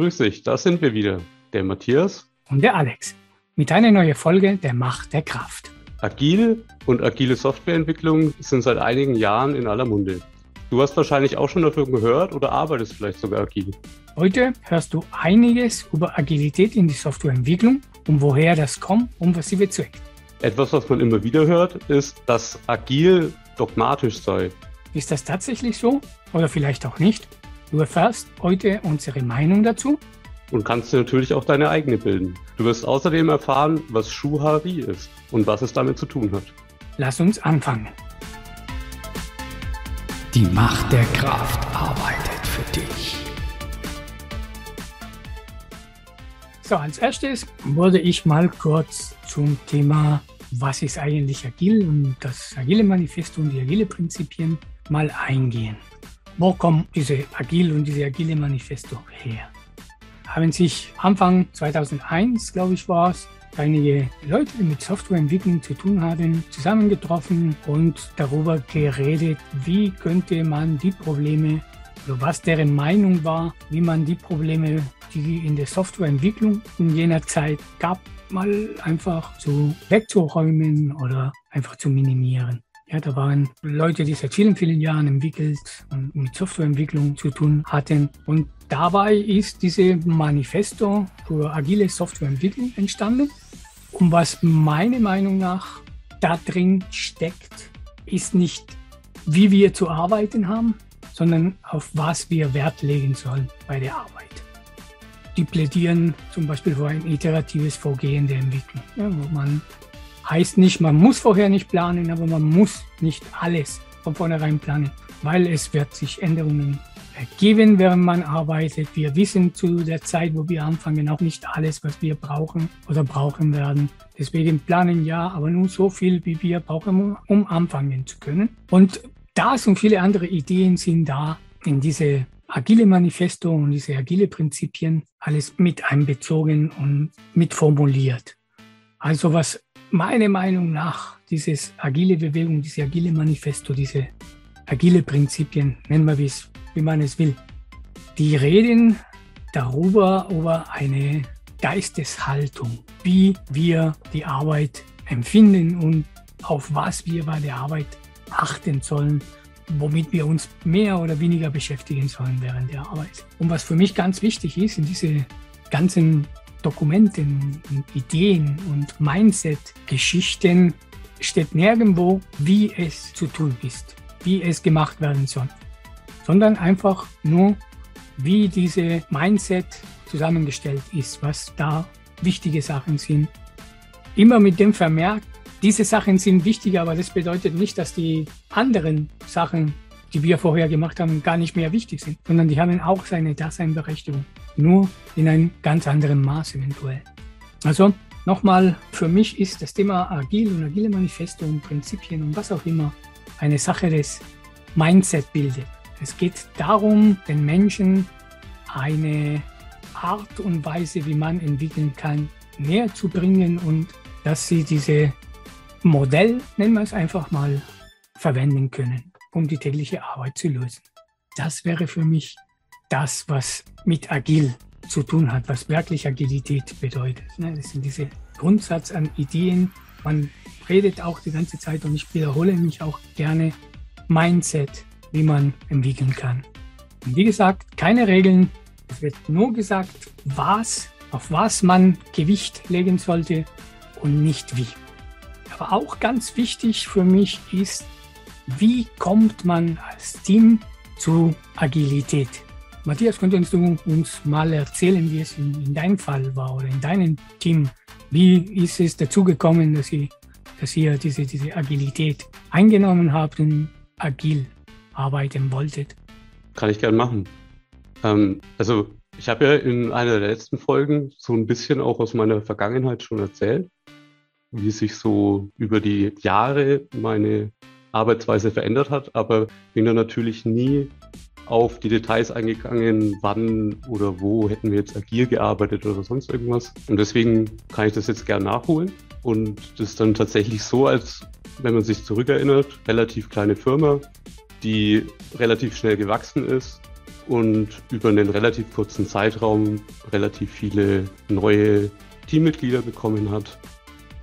Grüß dich, da sind wir wieder. Der Matthias und der Alex mit einer neuen Folge der Macht der Kraft. Agil und agile Softwareentwicklung sind seit einigen Jahren in aller Munde. Du hast wahrscheinlich auch schon davon gehört oder arbeitest vielleicht sogar agil. Heute hörst du einiges über Agilität in die Softwareentwicklung und woher das kommt und was sie bezweckt. Etwas, was man immer wieder hört, ist, dass agil dogmatisch sei. Ist das tatsächlich so oder vielleicht auch nicht? Du erfährst heute unsere Meinung dazu. Und kannst dir natürlich auch deine eigene bilden. Du wirst außerdem erfahren, was Schuhari ist und was es damit zu tun hat. Lass uns anfangen. Die Macht der Kraft arbeitet für dich. So, als erstes würde ich mal kurz zum Thema, was ist eigentlich agil und das agile Manifesto und die agile Prinzipien mal eingehen. Wo kommen diese Agile und diese Agile Manifesto her? Haben sich Anfang 2001, glaube ich, war es, einige Leute, die mit Softwareentwicklung zu tun hatten, zusammengetroffen und darüber geredet, wie könnte man die Probleme oder was deren Meinung war, wie man die Probleme, die in der Softwareentwicklung in jener Zeit gab, mal einfach zu wegzuräumen oder einfach zu minimieren. Ja, da waren Leute, die seit vielen, vielen Jahren entwickelt und mit Softwareentwicklung zu tun hatten. Und dabei ist diese Manifesto für agile Softwareentwicklung entstanden. Und was meiner Meinung nach da drin steckt, ist nicht, wie wir zu arbeiten haben, sondern auf was wir Wert legen sollen bei der Arbeit. Die plädieren zum Beispiel für ein iteratives Vorgehen der Entwicklung, ja, wo man Heißt nicht, man muss vorher nicht planen, aber man muss nicht alles von vornherein planen, weil es wird sich Änderungen ergeben, während man arbeitet. Wir wissen zu der Zeit, wo wir anfangen, auch nicht alles, was wir brauchen oder brauchen werden. Deswegen planen ja, aber nur so viel, wie wir brauchen, um anfangen zu können. Und das und viele andere Ideen sind da in diese agile Manifesto und diese agile Prinzipien alles mit einbezogen und mit formuliert. Also was meiner Meinung nach dieses agile Bewegung, diese agile Manifesto, diese agile Prinzipien, nennen wir es, wie man es will, die reden darüber, über eine Geisteshaltung, wie wir die Arbeit empfinden und auf was wir bei der Arbeit achten sollen, womit wir uns mehr oder weniger beschäftigen sollen während der Arbeit. Und was für mich ganz wichtig ist in diese ganzen Dokumenten Ideen und Mindset-Geschichten steht nirgendwo, wie es zu tun ist, wie es gemacht werden soll, sondern einfach nur, wie diese Mindset zusammengestellt ist, was da wichtige Sachen sind. Immer mit dem Vermerk, diese Sachen sind wichtig, aber das bedeutet nicht, dass die anderen Sachen, die wir vorher gemacht haben, gar nicht mehr wichtig sind, sondern die haben auch seine Daseinberechtigung nur in einem ganz anderen Maß eventuell. Also nochmal, für mich ist das Thema Agil und Agile Manifesto und Prinzipien und was auch immer eine Sache des Mindset bildet. Es geht darum, den Menschen eine Art und Weise, wie man entwickeln kann, näher zu bringen und dass sie diese Modell, nennen wir es einfach mal, verwenden können, um die tägliche Arbeit zu lösen. Das wäre für mich das, was mit agil zu tun hat, was wirklich Agilität bedeutet. Ne? Das sind diese Grundsatz an Ideen. Man redet auch die ganze Zeit und ich wiederhole mich auch gerne Mindset, wie man entwickeln kann. Und wie gesagt, keine Regeln. Es wird nur gesagt, was, auf was man Gewicht legen sollte und nicht wie. Aber auch ganz wichtig für mich ist, wie kommt man als Team zu Agilität? Matthias, könntest du uns mal erzählen, wie es in, in deinem Fall war oder in deinem Team? Wie ist es dazu gekommen, dass ihr, dass ihr diese, diese Agilität eingenommen habt und agil arbeiten wolltet? Kann ich gern machen. Ähm, also ich habe ja in einer der letzten Folgen so ein bisschen auch aus meiner Vergangenheit schon erzählt, wie sich so über die Jahre meine Arbeitsweise verändert hat, aber bin da natürlich nie auf die Details eingegangen, wann oder wo hätten wir jetzt agil gearbeitet oder sonst irgendwas. Und deswegen kann ich das jetzt gern nachholen. Und das ist dann tatsächlich so, als wenn man sich zurückerinnert, relativ kleine Firma, die relativ schnell gewachsen ist und über einen relativ kurzen Zeitraum relativ viele neue Teammitglieder bekommen hat.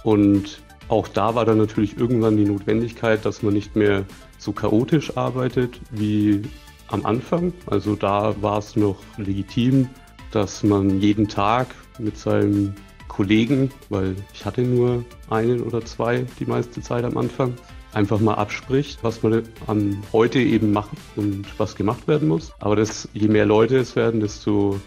Und auch da war dann natürlich irgendwann die Notwendigkeit, dass man nicht mehr so chaotisch arbeitet wie am Anfang. Also da war es noch legitim, dass man jeden Tag mit seinem Kollegen, weil ich hatte nur einen oder zwei die meiste Zeit am Anfang, einfach mal abspricht, was man an heute eben macht und was gemacht werden muss. Aber das, je mehr Leute es werden, desto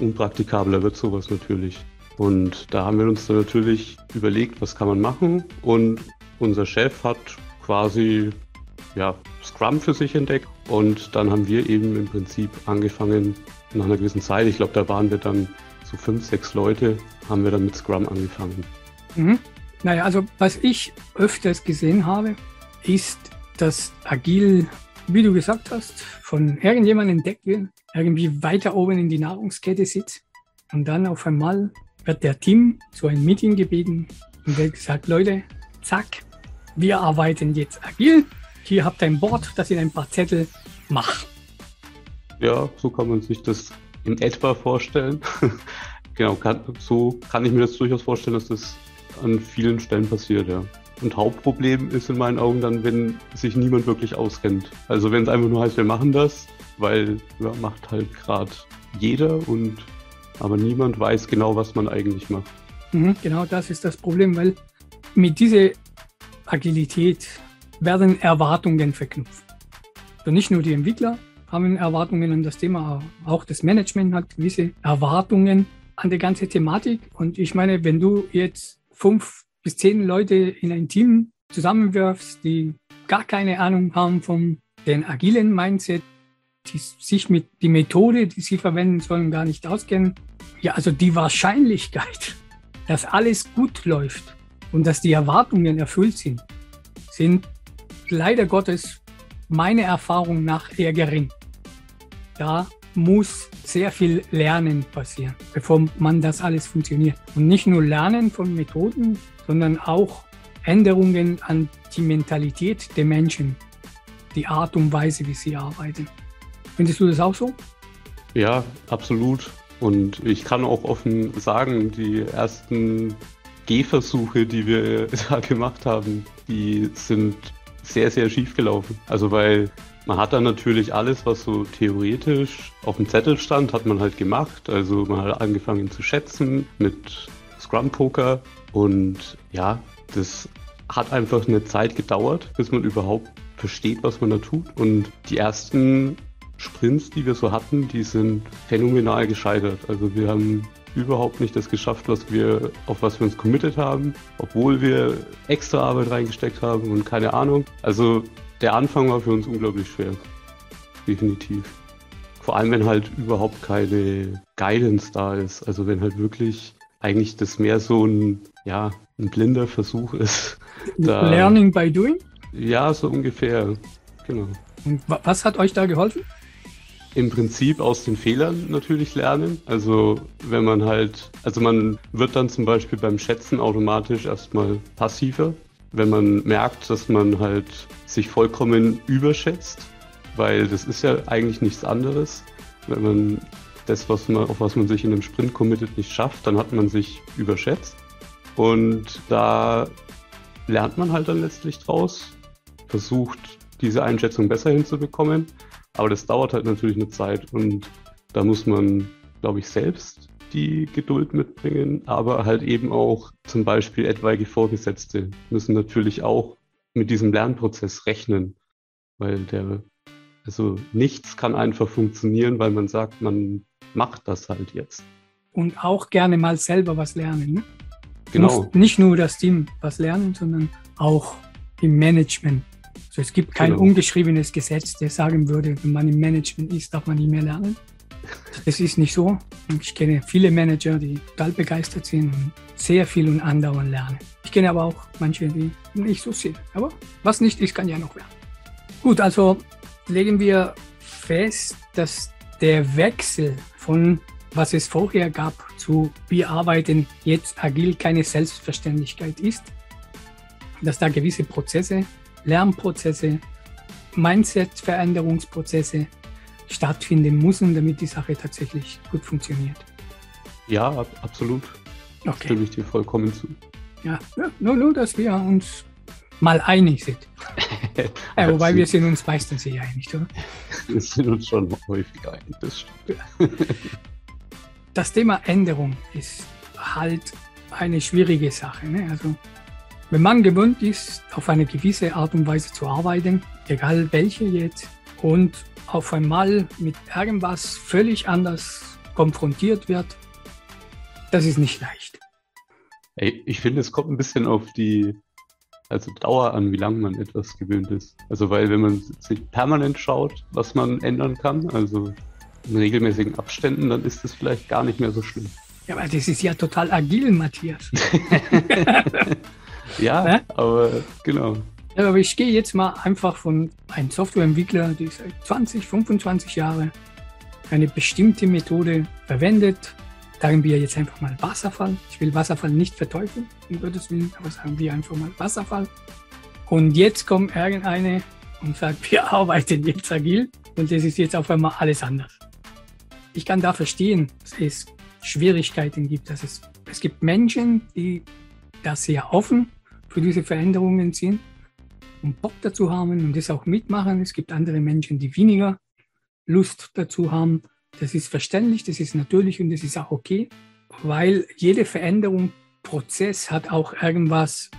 unpraktikabler wird sowas natürlich. Und da haben wir uns dann natürlich überlegt, was kann man machen. Und unser Chef hat quasi ja, Scrum für sich entdeckt. Und dann haben wir eben im Prinzip angefangen, nach einer gewissen Zeit, ich glaube, da waren wir dann so fünf, sechs Leute, haben wir dann mit Scrum angefangen. Mhm. Naja, also was ich öfters gesehen habe, ist, dass Agil, wie du gesagt hast, von irgendjemandem entdeckt wird, irgendwie weiter oben in die Nahrungskette sitzt und dann auf einmal wird der Team zu einem Meeting gebeten und wird gesagt, Leute, zack, wir arbeiten jetzt agil. Hier habt ihr ein Board, das in ein paar Zettel macht. Ja, so kann man sich das in etwa vorstellen. genau, kann, so kann ich mir das durchaus vorstellen, dass das an vielen Stellen passiert, ja. Und Hauptproblem ist in meinen Augen dann, wenn sich niemand wirklich auskennt. Also wenn es einfach nur heißt, wir machen das, weil ja, macht halt gerade jeder und aber niemand weiß genau, was man eigentlich macht. Mhm, genau das ist das Problem, weil mit dieser Agilität werden Erwartungen verknüpft. Also nicht nur die Entwickler haben Erwartungen an das Thema, auch das Management hat gewisse Erwartungen an die ganze Thematik. Und ich meine, wenn du jetzt fünf bis zehn Leute in ein Team zusammenwirfst, die gar keine Ahnung haben von den agilen Mindset, die sich mit die Methode, die sie verwenden sollen, gar nicht auskennen. Ja, also die Wahrscheinlichkeit, dass alles gut läuft und dass die Erwartungen erfüllt sind, sind leider Gottes meiner Erfahrung nach eher gering. Da muss sehr viel Lernen passieren, bevor man das alles funktioniert. Und nicht nur Lernen von Methoden, sondern auch Änderungen an die Mentalität der Menschen, die Art und Weise, wie sie arbeiten. Findest du das auch so? Ja, absolut. Und ich kann auch offen sagen, die ersten Gehversuche, die wir da gemacht haben, die sind sehr, sehr schief gelaufen. Also weil man hat dann natürlich alles, was so theoretisch auf dem Zettel stand, hat man halt gemacht. Also man hat angefangen zu schätzen mit Scrum Poker und ja, das hat einfach eine Zeit gedauert, bis man überhaupt versteht, was man da tut. Und die ersten Sprints, die wir so hatten, die sind phänomenal gescheitert. Also wir haben überhaupt nicht das geschafft, was wir, auf was wir uns committed haben, obwohl wir extra Arbeit reingesteckt haben und keine Ahnung. Also der Anfang war für uns unglaublich schwer. Definitiv. Vor allem, wenn halt überhaupt keine Guidance da ist. Also wenn halt wirklich eigentlich das mehr so ein, ja, ein blinder Versuch ist. Da, Learning by doing? Ja, so ungefähr. Genau. Und was hat euch da geholfen? Im Prinzip aus den Fehlern natürlich lernen. Also wenn man halt, also man wird dann zum Beispiel beim Schätzen automatisch erstmal passiver wenn man merkt, dass man halt sich vollkommen überschätzt, weil das ist ja eigentlich nichts anderes. Wenn man das, was man, auf was man sich in einem Sprint committet, nicht schafft, dann hat man sich überschätzt. Und da lernt man halt dann letztlich draus, versucht diese Einschätzung besser hinzubekommen. Aber das dauert halt natürlich eine Zeit und da muss man, glaube ich, selbst die Geduld mitbringen, aber halt eben auch zum Beispiel etwaige Vorgesetzte müssen natürlich auch mit diesem Lernprozess rechnen, weil der, also nichts kann einfach funktionieren, weil man sagt, man macht das halt jetzt. Und auch gerne mal selber was lernen. Ne? Genau. Nicht nur das Team was lernen, sondern auch im Management. Also es gibt kein genau. ungeschriebenes Gesetz, der sagen würde, wenn man im Management ist, darf man nicht mehr lernen. Es ist nicht so. Ich kenne viele Manager, die total begeistert sind und sehr viel und andauernd lernen. Ich kenne aber auch manche, die nicht so sind. Aber was nicht ist, kann ja noch werden. Gut, also legen wir fest, dass der Wechsel von was es vorher gab zu wir arbeiten jetzt agil keine Selbstverständlichkeit ist, dass da gewisse Prozesse, Lernprozesse, Mindset-Veränderungsprozesse stattfinden müssen, damit die Sache tatsächlich gut funktioniert. Ja, ab, absolut. Okay. Stimme ich dir vollkommen zu. Ja, ja nur, nur, dass wir uns mal einig sind. ja, wobei wir sind uns meistens sehr einig, oder? Wir sind uns schon häufig einig, das stimmt. das Thema Änderung ist halt eine schwierige Sache. Ne? Also, wenn man gewöhnt ist, auf eine gewisse Art und Weise zu arbeiten, egal welche jetzt, und auf einmal mit irgendwas völlig anders konfrontiert wird, das ist nicht leicht. Ich finde, es kommt ein bisschen auf die also Dauer an, wie lange man etwas gewöhnt ist. Also weil wenn man sich permanent schaut, was man ändern kann, also in regelmäßigen Abständen, dann ist es vielleicht gar nicht mehr so schlimm. Ja, aber das ist ja total agil, Matthias. ja, ne? aber genau. Ja, aber ich gehe jetzt mal einfach von einem Softwareentwickler, der seit 20, 25 Jahren eine bestimmte Methode verwendet. Sagen wir jetzt einfach mal Wasserfall. Ich will Wasserfall nicht verteufeln, um Gottes Willen, aber sagen wir einfach mal Wasserfall. Und jetzt kommt irgendeine und sagt, wir arbeiten jetzt agil und das ist jetzt auf einmal alles anders. Ich kann da verstehen, dass es Schwierigkeiten gibt. Dass es, es gibt Menschen, die da sehr offen für diese Veränderungen sind und Bock dazu haben und das auch mitmachen. Es gibt andere Menschen, die weniger Lust dazu haben. Das ist verständlich, das ist natürlich und das ist auch okay, weil jede Veränderung, Prozess hat auch irgendwas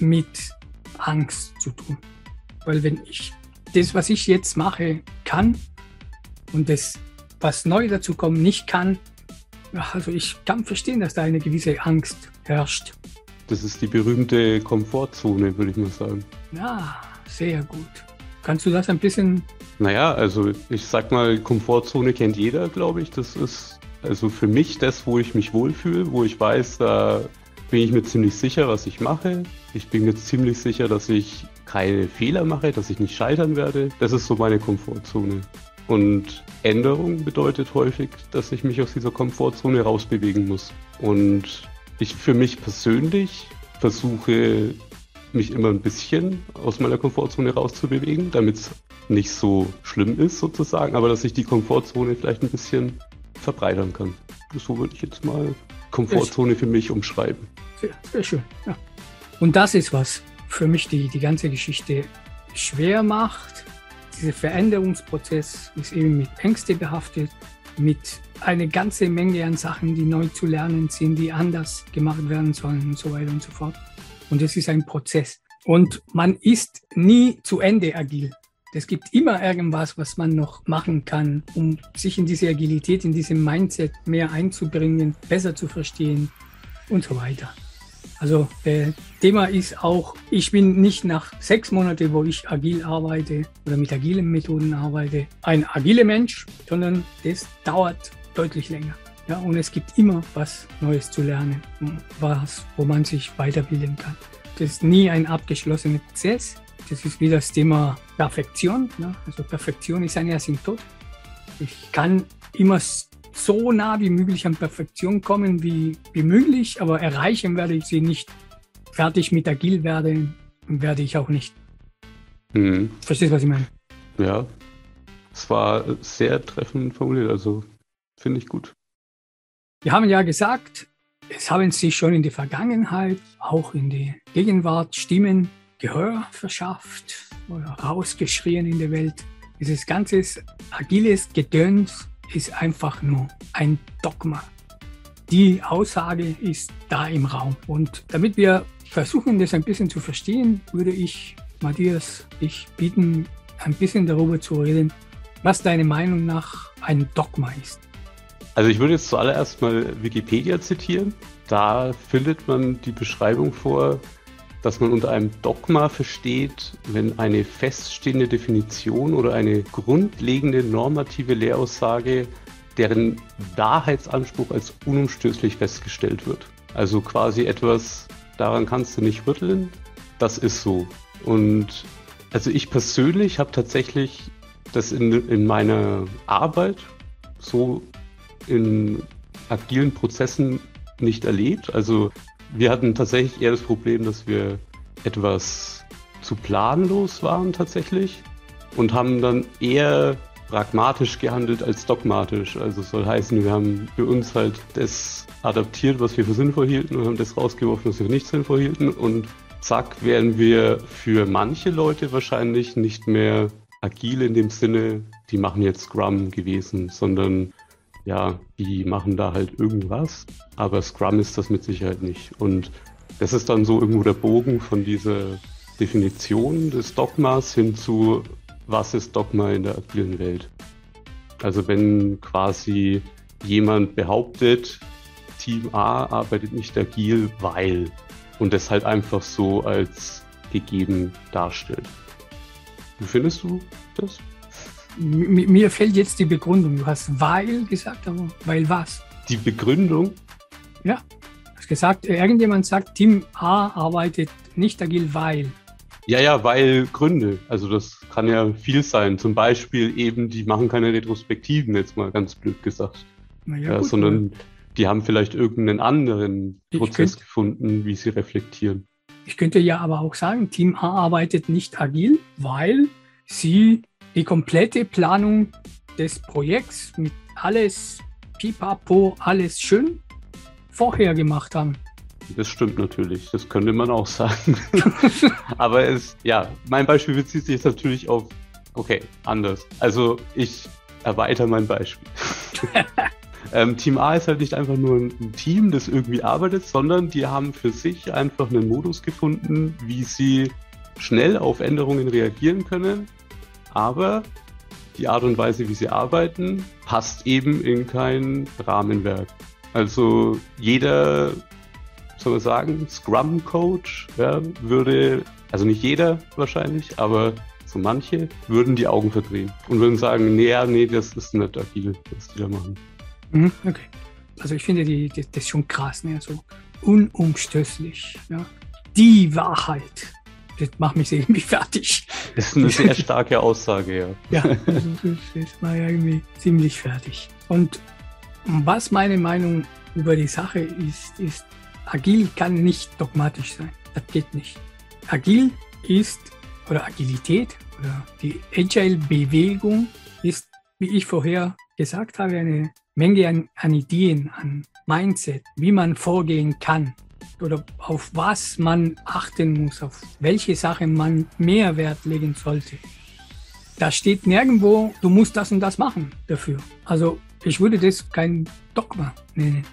mit Angst zu tun. Weil wenn ich das, was ich jetzt mache, kann und das, was neu dazu kommt, nicht kann, also ich kann verstehen, dass da eine gewisse Angst herrscht. Das ist die berühmte Komfortzone, würde ich mal sagen. Ja, sehr gut. Kannst du das ein bisschen? Naja, also ich sag mal, Komfortzone kennt jeder, glaube ich. Das ist also für mich das, wo ich mich wohlfühle, wo ich weiß, da bin ich mir ziemlich sicher, was ich mache. Ich bin mir ziemlich sicher, dass ich keine Fehler mache, dass ich nicht scheitern werde. Das ist so meine Komfortzone. Und Änderung bedeutet häufig, dass ich mich aus dieser Komfortzone rausbewegen muss. Und ich für mich persönlich versuche, mich immer ein bisschen aus meiner Komfortzone rauszubewegen, damit es nicht so schlimm ist sozusagen, aber dass ich die Komfortzone vielleicht ein bisschen verbreitern kann. So würde ich jetzt mal Komfortzone für mich umschreiben. Sehr, sehr schön, ja. Und das ist, was für mich die, die ganze Geschichte schwer macht, dieser Veränderungsprozess ist eben mit Ängste behaftet, mit einer ganzen Menge an Sachen, die neu zu lernen sind, die anders gemacht werden sollen und so weiter und so fort. Und es ist ein Prozess. Und man ist nie zu Ende agil. Es gibt immer irgendwas, was man noch machen kann, um sich in diese Agilität, in diesem Mindset mehr einzubringen, besser zu verstehen und so weiter. Also äh, Thema ist auch, ich bin nicht nach sechs Monaten, wo ich agil arbeite oder mit agilen Methoden arbeite, ein agiler Mensch, sondern das dauert deutlich länger. Ja, und es gibt immer was Neues zu lernen, was, wo man sich weiterbilden kann. Das ist nie ein abgeschlossener Prozess. Das ist wie das Thema Perfektion. Ne? Also Perfektion ist ein Asymptot. Ich kann immer so nah wie möglich an Perfektion kommen wie, wie möglich, aber erreichen werde ich sie nicht. Fertig mit Agil werden werde ich auch nicht. Mhm. Verstehst du, was ich meine? Ja, es war sehr treffend formuliert, also finde ich gut. Wir haben ja gesagt, es haben sich schon in der Vergangenheit, auch in der Gegenwart Stimmen Gehör verschafft oder rausgeschrien in der Welt. Dieses ganze agiles Gedöns ist einfach nur ein Dogma. Die Aussage ist da im Raum. Und damit wir versuchen, das ein bisschen zu verstehen, würde ich Matthias dich bitten, ein bisschen darüber zu reden, was deine Meinung nach ein Dogma ist. Also ich würde jetzt zuallererst mal Wikipedia zitieren. Da findet man die Beschreibung vor, dass man unter einem Dogma versteht, wenn eine feststehende Definition oder eine grundlegende normative Lehraussage, deren Wahrheitsanspruch als unumstößlich festgestellt wird. Also quasi etwas, daran kannst du nicht rütteln, das ist so. Und also ich persönlich habe tatsächlich das in, in meiner Arbeit so in agilen Prozessen nicht erlebt. Also wir hatten tatsächlich eher das Problem, dass wir etwas zu planlos waren tatsächlich und haben dann eher pragmatisch gehandelt als dogmatisch. Also soll heißen, wir haben für uns halt das adaptiert, was wir für sinnvoll hielten und haben das rausgeworfen, was wir nicht sinnvoll hielten. Und zack, wären wir für manche Leute wahrscheinlich nicht mehr agil in dem Sinne, die machen jetzt Scrum gewesen, sondern ja, die machen da halt irgendwas. Aber Scrum ist das mit Sicherheit nicht. Und das ist dann so irgendwo der Bogen von dieser Definition des Dogmas hin zu, was ist Dogma in der agilen Welt? Also wenn quasi jemand behauptet, Team A arbeitet nicht agil, weil und das halt einfach so als gegeben darstellt. Wie findest du das? Mir fällt jetzt die Begründung. Du hast weil gesagt, aber weil was? Die Begründung? Ja. Du hast gesagt, irgendjemand sagt, Team A arbeitet nicht agil, weil. Ja, ja, weil Gründe. Also das kann ja viel sein. Zum Beispiel eben, die machen keine Retrospektiven, jetzt mal ganz blöd gesagt. Ja, ja, gut, sondern die haben vielleicht irgendeinen anderen Prozess könnte, gefunden, wie sie reflektieren. Ich könnte ja aber auch sagen, Team A arbeitet nicht agil, weil sie die komplette Planung des Projekts mit alles pipapo, alles schön vorher gemacht haben. Das stimmt natürlich, das könnte man auch sagen. aber es, ja, mein Beispiel bezieht sich jetzt natürlich auf, okay, anders. Also ich erweitere mein Beispiel. Ähm, Team A ist halt nicht einfach nur ein Team, das irgendwie arbeitet, sondern die haben für sich einfach einen Modus gefunden, wie sie schnell auf Änderungen reagieren können. Aber die Art und Weise, wie sie arbeiten, passt eben in kein Rahmenwerk. Also jeder, soll man sagen, Scrum-Coach ja, würde, also nicht jeder wahrscheinlich, aber so manche würden die Augen verdrehen und würden sagen, nee, nee, das ist nicht agil, was die da machen. Mhm, okay. Also ich finde die, die, das schon krass, ne? so unumstößlich. Ja? Die Wahrheit. Das macht mich irgendwie fertig. Das ist eine sehr starke Aussage, ja. Ja, also das, war ja irgendwie ziemlich fertig. Und was meine Meinung über die Sache ist, ist, agil kann nicht dogmatisch sein. Das geht nicht. Agil ist, oder Agilität, oder die Agile-Bewegung ist, wie ich vorher gesagt habe, eine Menge an, an Ideen, an Mindset, wie man vorgehen kann oder auf was man achten muss, auf welche Sachen man mehr Wert legen sollte. Da steht nirgendwo, du musst das und das machen dafür. Also ich würde das kein Dogma nennen.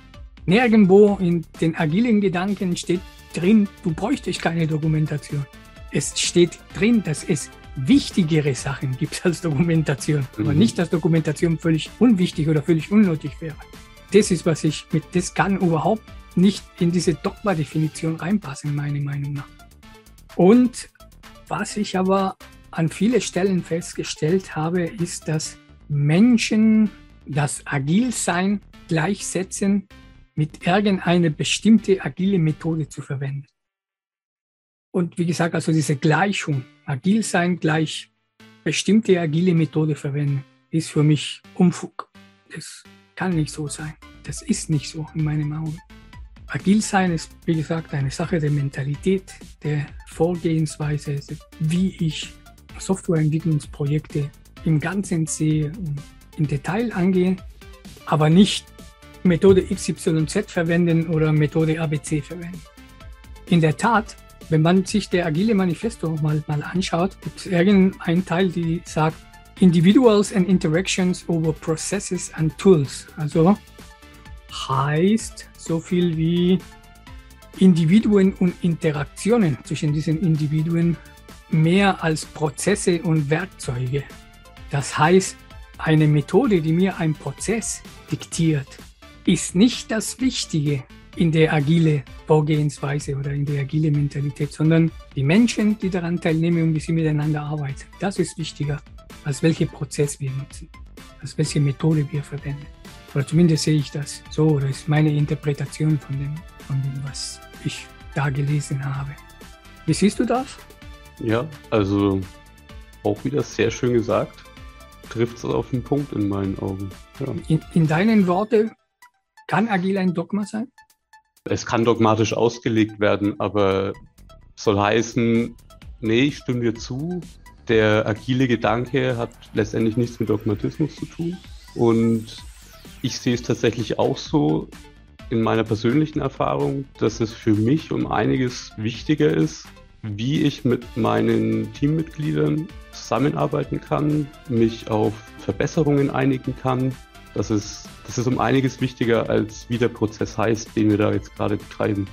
Nirgendwo in den agilen Gedanken steht drin, du bräuchtest keine Dokumentation. Es steht drin, dass es wichtigere Sachen gibt als Dokumentation. Mhm. Aber nicht, dass Dokumentation völlig unwichtig oder völlig unnötig wäre. Das ist, was ich mit, das kann überhaupt nicht in diese Dogma-Definition reinpassen, meiner Meinung nach. Und was ich aber an vielen Stellen festgestellt habe, ist, dass Menschen das Agilsein gleichsetzen mit irgendeiner bestimmte agile Methode zu verwenden. Und wie gesagt, also diese Gleichung, agil sein gleich bestimmte agile Methode verwenden, ist für mich Umfug. Das kann nicht so sein. Das ist nicht so in meinen Augen. Agil sein ist, wie gesagt, eine Sache der Mentalität, der Vorgehensweise, wie ich Softwareentwicklungsprojekte im Ganzen sehe und im Detail angehe, aber nicht Methode XYZ verwenden oder Methode ABC verwenden. In der Tat wenn man sich der Agile Manifesto mal, mal anschaut, gibt es irgendeinen Teil, die sagt, Individuals and Interactions over Processes and Tools. Also heißt so viel wie Individuen und Interaktionen zwischen diesen Individuen mehr als Prozesse und Werkzeuge. Das heißt, eine Methode, die mir einen Prozess diktiert, ist nicht das Wichtige, in der agile Vorgehensweise oder in der agile Mentalität, sondern die Menschen, die daran teilnehmen und wie sie miteinander arbeiten. Das ist wichtiger, als welche Prozess wir nutzen, als welche Methode wir verwenden. Oder zumindest sehe ich das so, oder ist meine Interpretation von dem, von dem, was ich da gelesen habe. Wie siehst du das? Ja, also auch wieder sehr schön gesagt. Trifft es auf den Punkt in meinen Augen. Ja. In, in deinen Worten, kann agil ein Dogma sein? Es kann dogmatisch ausgelegt werden, aber soll heißen, nee, ich stimme dir zu, der agile Gedanke hat letztendlich nichts mit Dogmatismus zu tun. Und ich sehe es tatsächlich auch so in meiner persönlichen Erfahrung, dass es für mich um einiges wichtiger ist, wie ich mit meinen Teammitgliedern zusammenarbeiten kann, mich auf Verbesserungen einigen kann. Das ist, das ist um einiges wichtiger, als wie der Prozess heißt, den wir da jetzt gerade betreiben.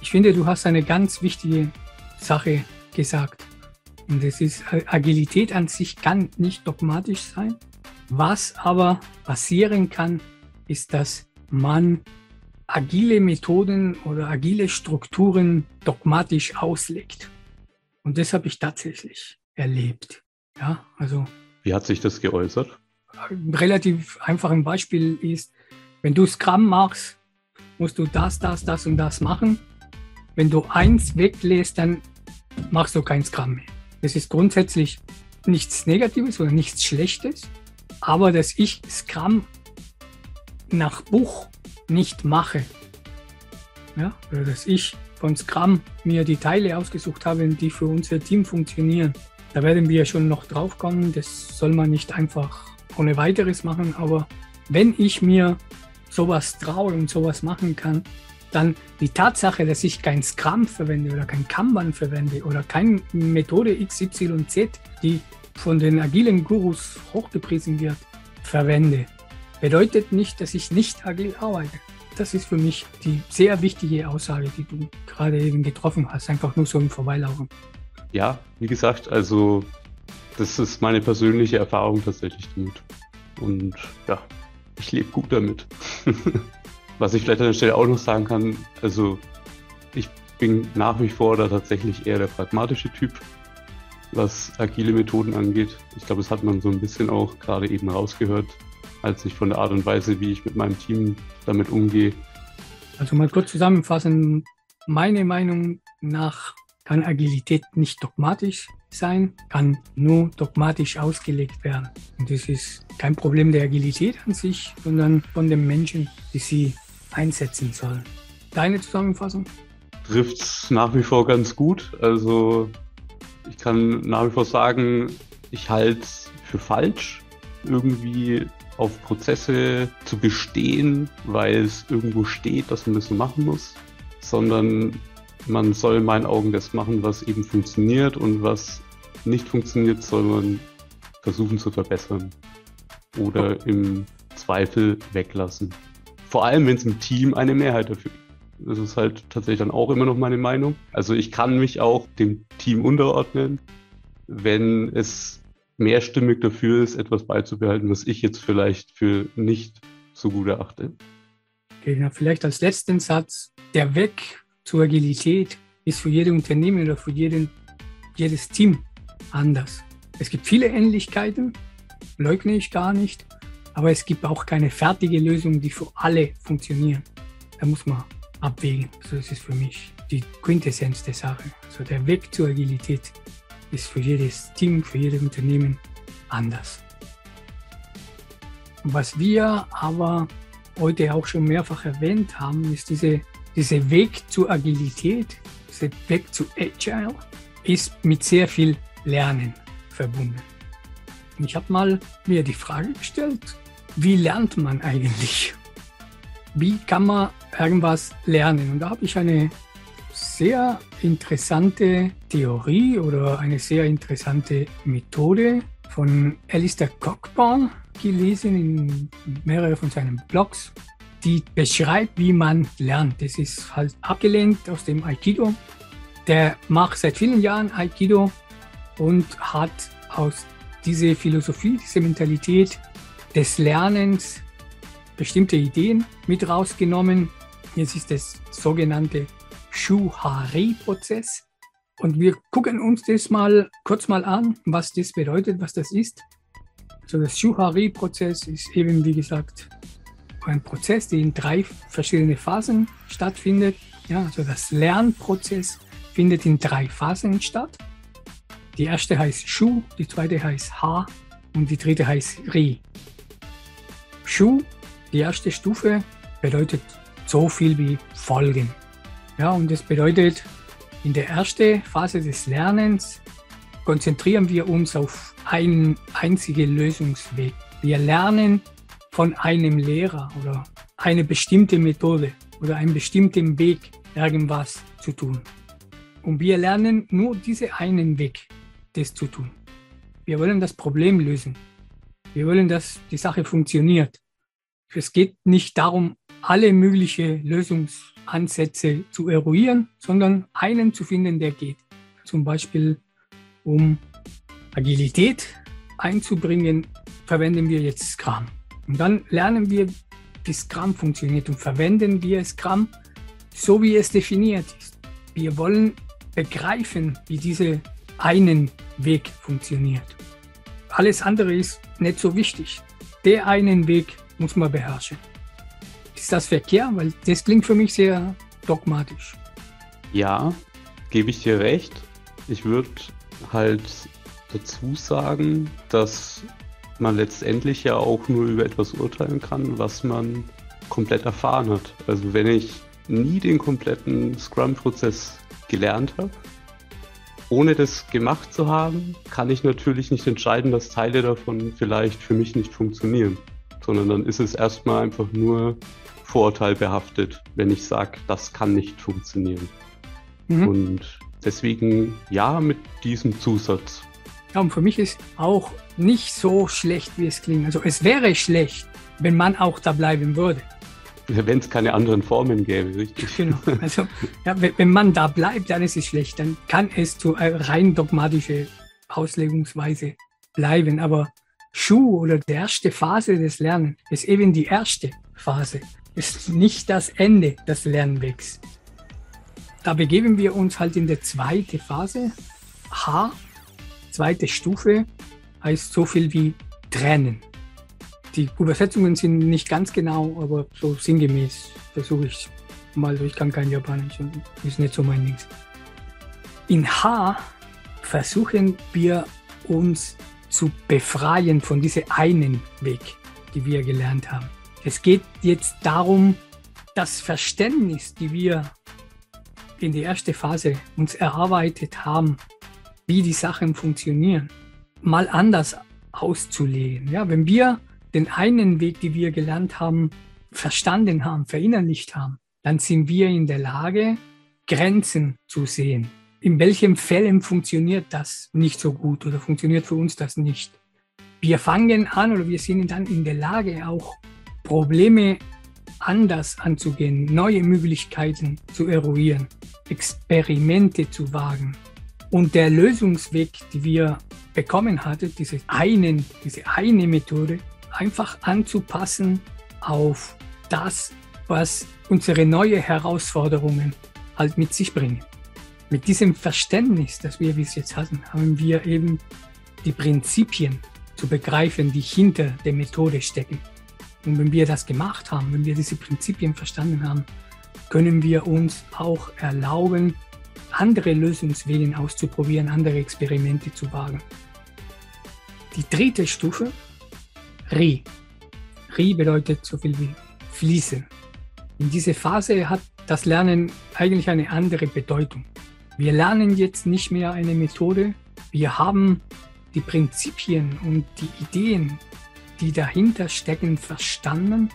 Ich finde, du hast eine ganz wichtige Sache gesagt. Und das ist, Agilität an sich kann nicht dogmatisch sein. Was aber passieren kann, ist, dass man agile Methoden oder agile Strukturen dogmatisch auslegt. Und das habe ich tatsächlich erlebt. Ja, also. Wie hat sich das geäußert? Ein relativ einfaches Beispiel ist, wenn du Scrum machst, musst du das, das, das und das machen. Wenn du eins weglässt, dann machst du kein Scrum mehr. Das ist grundsätzlich nichts Negatives oder nichts Schlechtes, aber dass ich Scrum nach Buch nicht mache, ja, oder dass ich von Scrum mir die Teile ausgesucht habe, die für unser Team funktionieren, da werden wir schon noch drauf kommen. Das soll man nicht einfach ohne weiteres machen, aber wenn ich mir sowas traue und sowas machen kann, dann die Tatsache, dass ich kein Scrum verwende oder kein Kanban verwende oder keine Methode XYZ, die von den agilen Gurus hochgepriesen wird, verwende, bedeutet nicht, dass ich nicht agil arbeite. Das ist für mich die sehr wichtige Aussage, die du gerade eben getroffen hast, einfach nur so im Vorbeilaufen. Ja, wie gesagt, also das ist meine persönliche Erfahrung tatsächlich damit. Und ja, ich lebe gut damit. Was ich vielleicht an der Stelle auch noch sagen kann, also ich bin nach wie vor da tatsächlich eher der pragmatische Typ, was agile Methoden angeht. Ich glaube, das hat man so ein bisschen auch gerade eben rausgehört, als ich von der Art und Weise, wie ich mit meinem Team damit umgehe. Also mal kurz zusammenfassen, meine Meinung nach kann Agilität nicht dogmatisch sein, kann nur dogmatisch ausgelegt werden. Und das ist kein Problem der Agilität an sich, sondern von den Menschen, die sie einsetzen sollen. Deine Zusammenfassung? Trifft es nach wie vor ganz gut. Also ich kann nach wie vor sagen, ich halte es für falsch, irgendwie auf Prozesse zu bestehen, weil es irgendwo steht, dass man das so machen muss, sondern man soll in meinen Augen das machen, was eben funktioniert und was nicht funktioniert, soll man versuchen zu verbessern oder im Zweifel weglassen. Vor allem, wenn es im Team eine Mehrheit dafür gibt. Das ist halt tatsächlich dann auch immer noch meine Meinung. Also ich kann mich auch dem Team unterordnen, wenn es mehrstimmig dafür ist, etwas beizubehalten, was ich jetzt vielleicht für nicht so gut erachte. Okay, vielleicht als letzten Satz, der Weg zur Agilität ist für jedes Unternehmen oder für jeden, jedes Team anders. Es gibt viele Ähnlichkeiten, leugne ich gar nicht, aber es gibt auch keine fertige Lösung, die für alle funktionieren. Da muss man abwägen. Also das ist für mich die Quintessenz der Sache. Also der Weg zur Agilität ist für jedes Team, für jedes Unternehmen anders. Was wir aber heute auch schon mehrfach erwähnt haben, ist diese, dieser Weg zur Agilität, dieser Weg zu Agile, ist mit sehr viel Lernen verbunden. Und ich habe mal mir die Frage gestellt, wie lernt man eigentlich? Wie kann man irgendwas lernen? Und da habe ich eine sehr interessante Theorie oder eine sehr interessante Methode von Alistair Cockburn gelesen in mehreren von seinen Blogs, die beschreibt, wie man lernt. Das ist halt abgelehnt aus dem Aikido. Der macht seit vielen Jahren Aikido und hat aus dieser Philosophie, dieser Mentalität des Lernens bestimmte Ideen mit rausgenommen. Jetzt ist das sogenannte Shuhari-Prozess. Und wir gucken uns das mal kurz mal an, was das bedeutet, was das ist. Also das Shuhari-Prozess ist eben, wie gesagt, ein Prozess, der in drei verschiedene Phasen stattfindet. Ja, also das Lernprozess findet in drei Phasen statt. Die erste heißt Shu, die zweite heißt Ha und die dritte heißt Ri. Shu, die erste Stufe, bedeutet so viel wie Folgen. Ja, und das bedeutet, in der ersten Phase des Lernens konzentrieren wir uns auf einen einzigen Lösungsweg. Wir lernen von einem Lehrer oder eine bestimmte Methode oder einen bestimmten Weg irgendwas zu tun. Und wir lernen nur diesen einen Weg, das zu tun. Wir wollen das Problem lösen. Wir wollen, dass die Sache funktioniert. Es geht nicht darum, alle möglichen Lösungsansätze zu eruieren, sondern einen zu finden, der geht. Zum Beispiel, um Agilität einzubringen, verwenden wir jetzt Scrum. Und dann lernen wir, wie Scrum funktioniert und verwenden wir Scrum so, wie es definiert ist. Wir wollen begreifen, wie dieser einen Weg funktioniert. Alles andere ist nicht so wichtig. Der einen Weg muss man beherrschen. Ist das Verkehr? Weil das klingt für mich sehr dogmatisch. Ja, gebe ich dir recht. Ich würde halt dazu sagen, dass man letztendlich ja auch nur über etwas urteilen kann, was man komplett erfahren hat. Also wenn ich nie den kompletten Scrum-Prozess gelernt habe, ohne das gemacht zu haben, kann ich natürlich nicht entscheiden, dass Teile davon vielleicht für mich nicht funktionieren, sondern dann ist es erstmal einfach nur vorurteilbehaftet, wenn ich sage, das kann nicht funktionieren. Mhm. Und deswegen ja mit diesem Zusatz. Ja, und für mich ist auch nicht so schlecht, wie es klingt. Also es wäre schlecht, wenn man auch da bleiben würde. Wenn es keine anderen Formen gäbe, richtig? Genau. Also ja, wenn man da bleibt, dann ist es schlecht. Dann kann es zu einer rein dogmatische Auslegungsweise bleiben. Aber Schuh oder die erste Phase des Lernens ist eben die erste Phase. Ist nicht das Ende des Lernwegs. Da begeben wir uns halt in der zweiten Phase. H, zweite Stufe, heißt so viel wie trennen. Die Übersetzungen sind nicht ganz genau, aber so sinngemäß versuche ich mal. Ich kann kein Japanisch, ist nicht so mein Ding. In H versuchen wir uns zu befreien von diesem einen Weg, die wir gelernt haben. Es geht jetzt darum, das Verständnis, die wir in der ersten Phase uns erarbeitet haben, wie die Sachen funktionieren, mal anders auszulegen. Ja, wenn wir den einen Weg, den wir gelernt haben, verstanden haben, verinnerlicht haben, dann sind wir in der Lage, Grenzen zu sehen. In welchen Fällen funktioniert das nicht so gut oder funktioniert für uns das nicht? Wir fangen an oder wir sind dann in der Lage, auch Probleme anders anzugehen, neue Möglichkeiten zu eruieren, Experimente zu wagen. Und der Lösungsweg, die wir bekommen hatten, diese, einen, diese eine Methode, einfach anzupassen auf das, was unsere neuen Herausforderungen halt mit sich bringen. Mit diesem Verständnis, das wir bis jetzt hatten, haben wir eben die Prinzipien zu begreifen, die hinter der Methode stecken. Und wenn wir das gemacht haben, wenn wir diese Prinzipien verstanden haben, können wir uns auch erlauben, andere Lösungswege auszuprobieren, andere Experimente zu wagen. Die dritte Stufe Ri. Ri bedeutet so viel wie fließen. In dieser Phase hat das Lernen eigentlich eine andere Bedeutung. Wir lernen jetzt nicht mehr eine Methode, wir haben die Prinzipien und die Ideen, die dahinter stecken, verstanden.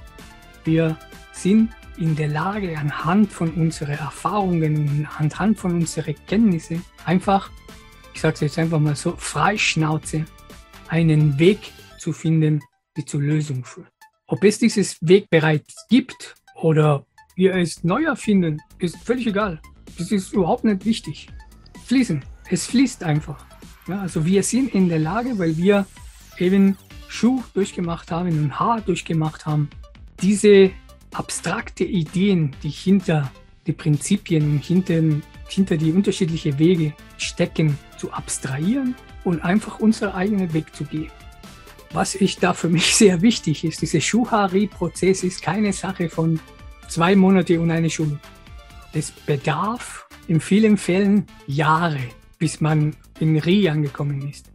Wir sind in der Lage, anhand von unseren Erfahrungen und anhand von unseren Kenntnissen einfach, ich sage es jetzt einfach mal so, freischnauze, einen Weg zu finden, die zur Lösung führen. Ob es dieses Weg bereits gibt oder wir es neu erfinden, ist völlig egal. Das ist überhaupt nicht wichtig. Fließen. Es fließt einfach. Ja, also wir sind in der Lage, weil wir eben Schuh durchgemacht haben und Haar durchgemacht haben, diese abstrakte Ideen, die hinter die Prinzipien und hinter, hinter die unterschiedlichen Wege stecken, zu abstrahieren und einfach unseren eigenen Weg zu gehen. Was ich da für mich sehr wichtig ist, dieser Schuhari-Prozess ist keine Sache von zwei Monaten und eine Schule. Es bedarf in vielen Fällen Jahre, bis man in Ri angekommen ist.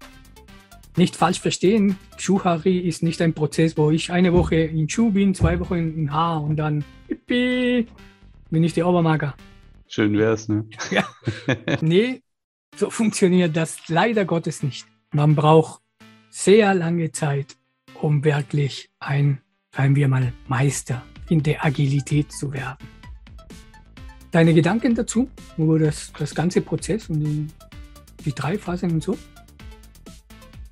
Nicht falsch verstehen, Schuhari ist nicht ein Prozess, wo ich eine Woche in Schuh bin, zwei Wochen in Haar und dann bin ich der Obermager. Schön wär's, ne? Ja. Nee, So funktioniert das leider Gottes nicht. Man braucht sehr lange Zeit, um wirklich ein, sagen wir mal, Meister in der Agilität zu werden. Deine Gedanken dazu, über das, das ganze Prozess und die, die drei Phasen und so?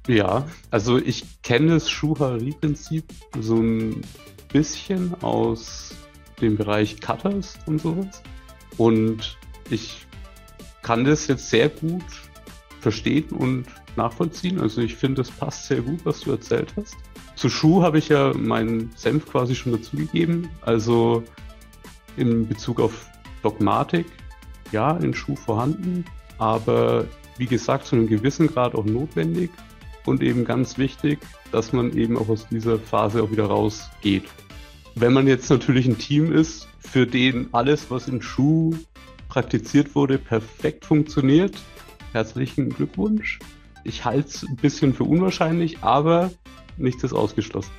Ja, also ich kenne das Schuhari-Prinzip so ein bisschen aus dem Bereich Cutters und sowas. Und ich kann das jetzt sehr gut verstehen und nachvollziehen. Also ich finde, das passt sehr gut, was du erzählt hast. Zu Schuh habe ich ja meinen Senf quasi schon dazugegeben. Also in Bezug auf Dogmatik, ja, in Schuh vorhanden, aber wie gesagt, zu einem gewissen Grad auch notwendig und eben ganz wichtig, dass man eben auch aus dieser Phase auch wieder rausgeht. Wenn man jetzt natürlich ein Team ist, für den alles, was in Schuh praktiziert wurde, perfekt funktioniert, herzlichen Glückwunsch. Ich halte es ein bisschen für unwahrscheinlich, aber nichts ist ausgeschlossen.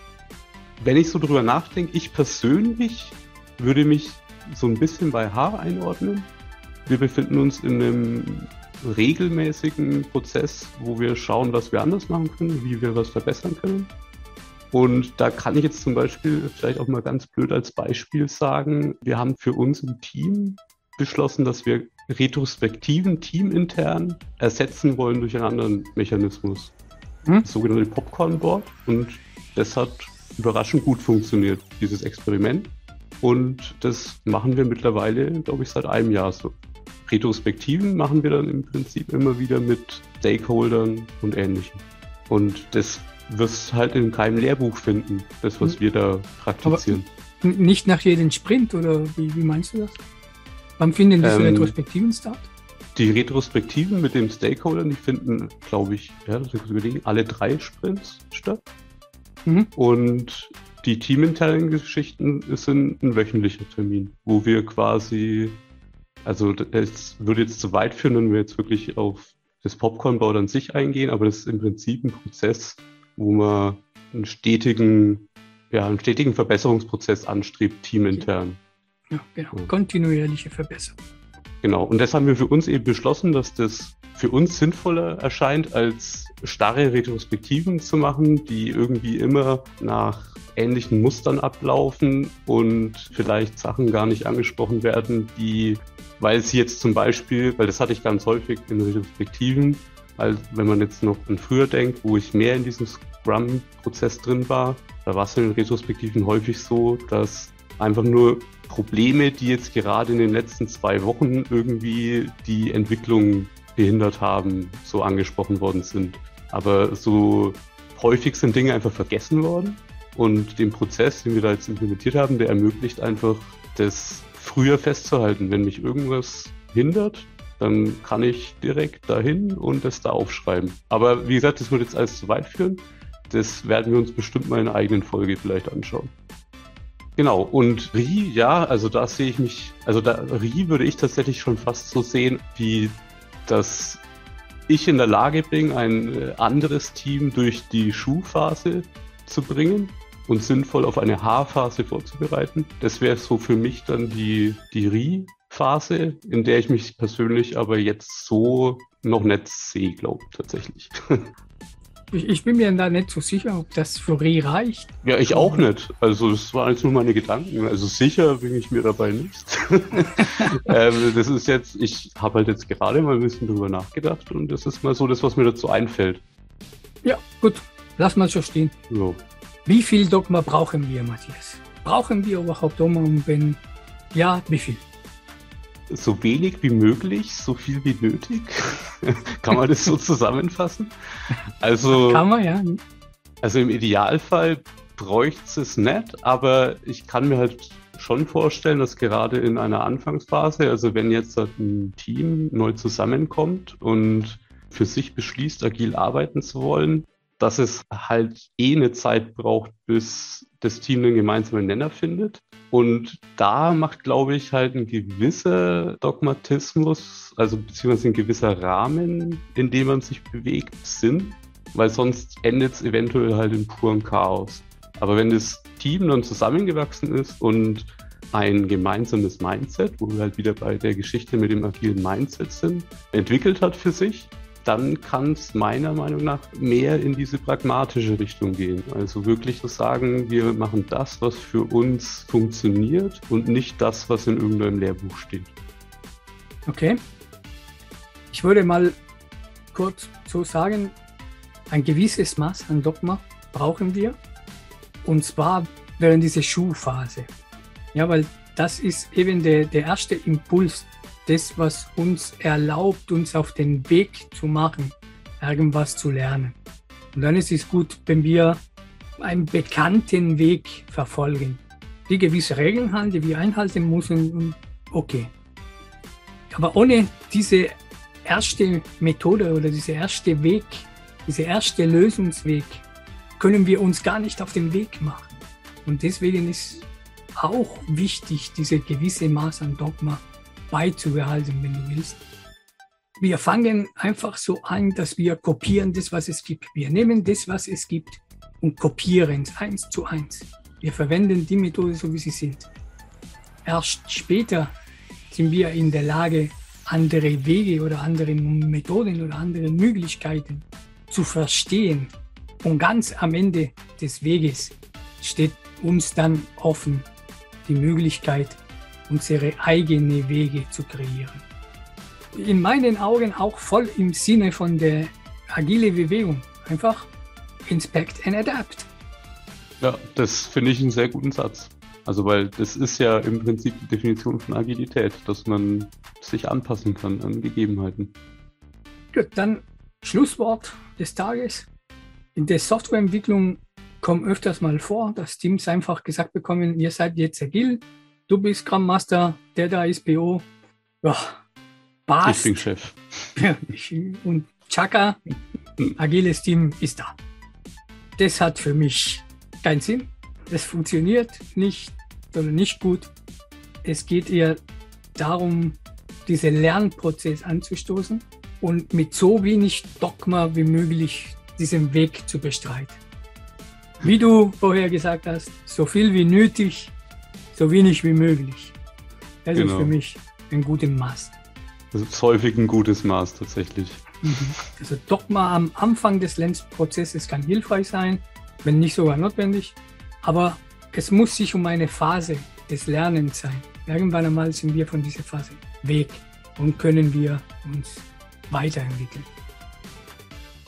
Wenn ich so drüber nachdenke, ich persönlich würde mich so ein bisschen bei H einordnen. Wir befinden uns in einem regelmäßigen Prozess, wo wir schauen, was wir anders machen können, wie wir was verbessern können. Und da kann ich jetzt zum Beispiel vielleicht auch mal ganz blöd als Beispiel sagen, wir haben für uns im Team beschlossen, dass wir Retrospektiven teamintern ersetzen wollen durch einen anderen Mechanismus. Hm? Das sogenannte Popcorn Board. Und das hat überraschend gut funktioniert, dieses Experiment. Und das machen wir mittlerweile, glaube ich, seit einem Jahr so. Retrospektiven machen wir dann im Prinzip immer wieder mit Stakeholdern und Ähnlichem. Und das wirst halt in keinem Lehrbuch finden, das, was hm. wir da praktizieren. Aber nicht nach jedem Sprint oder wie, wie meinst du das? Wann finden diese ähm, Retrospektiven statt? Die Retrospektiven mit den Stakeholdern, die finden, glaube ich, ja, das überlegen, alle drei Sprints statt. Mhm. Und die teaminternen Geschichten sind ein wöchentlicher Termin, wo wir quasi, also es würde jetzt zu weit führen, wenn wir jetzt wirklich auf das Popcorn-Board an sich eingehen, aber das ist im Prinzip ein Prozess, wo man einen stetigen, ja, einen stetigen Verbesserungsprozess anstrebt, teamintern. Ja, genau. Kontinuierliche Verbesserung. Genau. Und das haben wir für uns eben beschlossen, dass das für uns sinnvoller erscheint, als starre Retrospektiven zu machen, die irgendwie immer nach ähnlichen Mustern ablaufen und vielleicht Sachen gar nicht angesprochen werden, die, weil sie jetzt zum Beispiel, weil das hatte ich ganz häufig in Retrospektiven, als wenn man jetzt noch an früher denkt, wo ich mehr in diesem Scrum-Prozess drin war, da war es in den Retrospektiven häufig so, dass einfach nur Probleme, die jetzt gerade in den letzten zwei Wochen irgendwie die Entwicklung behindert haben, so angesprochen worden sind. Aber so häufig sind Dinge einfach vergessen worden und den Prozess, den wir da jetzt implementiert haben, der ermöglicht einfach, das früher festzuhalten. Wenn mich irgendwas hindert, dann kann ich direkt dahin und das da aufschreiben. Aber wie gesagt, das würde jetzt alles zu weit führen. Das werden wir uns bestimmt mal in einer eigenen Folge vielleicht anschauen. Genau, und Ri, ja, also da sehe ich mich, also da Ri würde ich tatsächlich schon fast so sehen, wie dass ich in der Lage bin, ein äh, anderes Team durch die Schuhphase zu bringen und sinnvoll auf eine Haarphase vorzubereiten. Das wäre so für mich dann die, die Ri-Phase, in der ich mich persönlich aber jetzt so noch nicht sehe, glaube ich tatsächlich. Ich, ich, bin mir da nicht so sicher, ob das für Ri reicht. Ja, ich auch nicht. Also das waren jetzt nur meine Gedanken. Also sicher bin ich mir dabei nicht. ähm, das ist jetzt, ich habe halt jetzt gerade mal ein bisschen drüber nachgedacht und das ist mal so das, was mir dazu einfällt. Ja, gut. Lass mal so stehen. So. Wie viel Dogma brauchen wir, Matthias? Brauchen wir überhaupt Dogma und wenn ja, wie viel? So wenig wie möglich, so viel wie nötig. Kann man das so zusammenfassen? Also, kann man, ja. Also im Idealfall bräuchte es nicht, aber ich kann mir halt schon vorstellen, dass gerade in einer Anfangsphase, also wenn jetzt ein Team neu zusammenkommt und für sich beschließt, agil arbeiten zu wollen, dass es halt eh eine Zeit braucht, bis das Team einen gemeinsamen Nenner findet. Und da macht, glaube ich, halt ein gewisser Dogmatismus, also beziehungsweise ein gewisser Rahmen, in dem man sich bewegt, Sinn, weil sonst endet es eventuell halt in purem Chaos. Aber wenn das Team dann zusammengewachsen ist und ein gemeinsames Mindset, wo wir halt wieder bei der Geschichte mit dem agilen Mindset sind, entwickelt hat für sich, dann kann es meiner Meinung nach mehr in diese pragmatische Richtung gehen. Also wirklich zu sagen, wir machen das, was für uns funktioniert und nicht das, was in irgendeinem Lehrbuch steht. Okay. Ich würde mal kurz so sagen, ein gewisses Maß an Dogma brauchen wir. Und zwar während dieser Schulphase. Ja, weil das ist eben der, der erste Impuls, das, was uns erlaubt, uns auf den Weg zu machen, irgendwas zu lernen. Und dann ist es gut, wenn wir einen bekannten Weg verfolgen, die gewisse Regeln haben, die wir einhalten müssen. Okay. Aber ohne diese erste Methode oder dieser erste Weg, dieser erste Lösungsweg, können wir uns gar nicht auf den Weg machen. Und deswegen ist auch wichtig, diese gewisse Maß an Dogma beizubehalten, wenn du willst. Wir fangen einfach so an, dass wir kopieren das, was es gibt. Wir nehmen das, was es gibt und kopieren es eins zu eins. Wir verwenden die Methode so, wie sie sind. Erst später sind wir in der Lage, andere Wege oder andere Methoden oder andere Möglichkeiten zu verstehen. Und ganz am Ende des Weges steht uns dann offen die Möglichkeit, unsere eigenen Wege zu kreieren. In meinen Augen auch voll im Sinne von der agile Bewegung. Einfach inspect and adapt. Ja, das finde ich einen sehr guten Satz. Also, weil das ist ja im Prinzip die Definition von Agilität, dass man sich anpassen kann an Gegebenheiten. Gut, dann Schlusswort des Tages. In der Softwareentwicklung kommt öfters mal vor, dass Teams einfach gesagt bekommen, ihr seid jetzt agil, du bist Scrum Master, der da ist PO. Ja, passt. Ich bin Chef. Und Chaka, agiles Team ist da. Das hat für mich keinen Sinn. Es funktioniert nicht oder nicht gut. Es geht eher darum, diesen Lernprozess anzustoßen und mit so wenig Dogma wie möglich diesen Weg zu bestreiten. Wie du vorher gesagt hast, so viel wie nötig, so wenig wie möglich. Das genau. ist für mich ein gutes Maß. Das ist häufig ein gutes Maß tatsächlich. Mhm. Also Dogma am Anfang des Lernprozesses kann hilfreich sein, wenn nicht sogar notwendig. Aber es muss sich um eine Phase des Lernens sein. Irgendwann einmal sind wir von dieser Phase weg und können wir uns weiterentwickeln.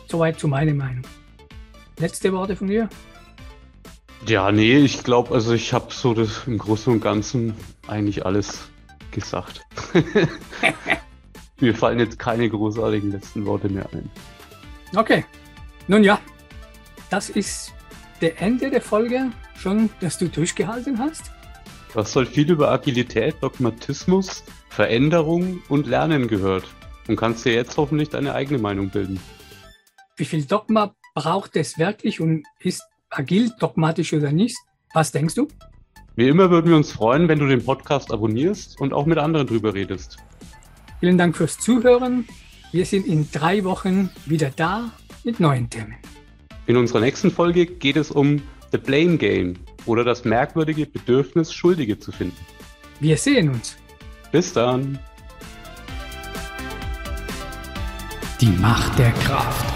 Soweit zu meiner Meinung. Letzte Worte von dir? Ja, nee, ich glaube, also ich habe so das im Großen und Ganzen eigentlich alles gesagt. Mir fallen jetzt keine großartigen letzten Worte mehr ein. Okay. Nun ja, das ist der Ende der Folge schon, dass du durchgehalten hast. Was soll viel über Agilität, Dogmatismus, Veränderung und Lernen gehört. Und kannst dir jetzt hoffentlich deine eigene Meinung bilden. Wie viel Dogma braucht es wirklich und ist agil, dogmatisch oder nicht? Was denkst du? Wie immer würden wir uns freuen, wenn du den Podcast abonnierst und auch mit anderen drüber redest. Vielen Dank fürs Zuhören. Wir sind in drei Wochen wieder da mit neuen Themen. In unserer nächsten Folge geht es um The Blame Game oder das merkwürdige Bedürfnis, Schuldige zu finden. Wir sehen uns. Bis dann. Die Macht der Kraft.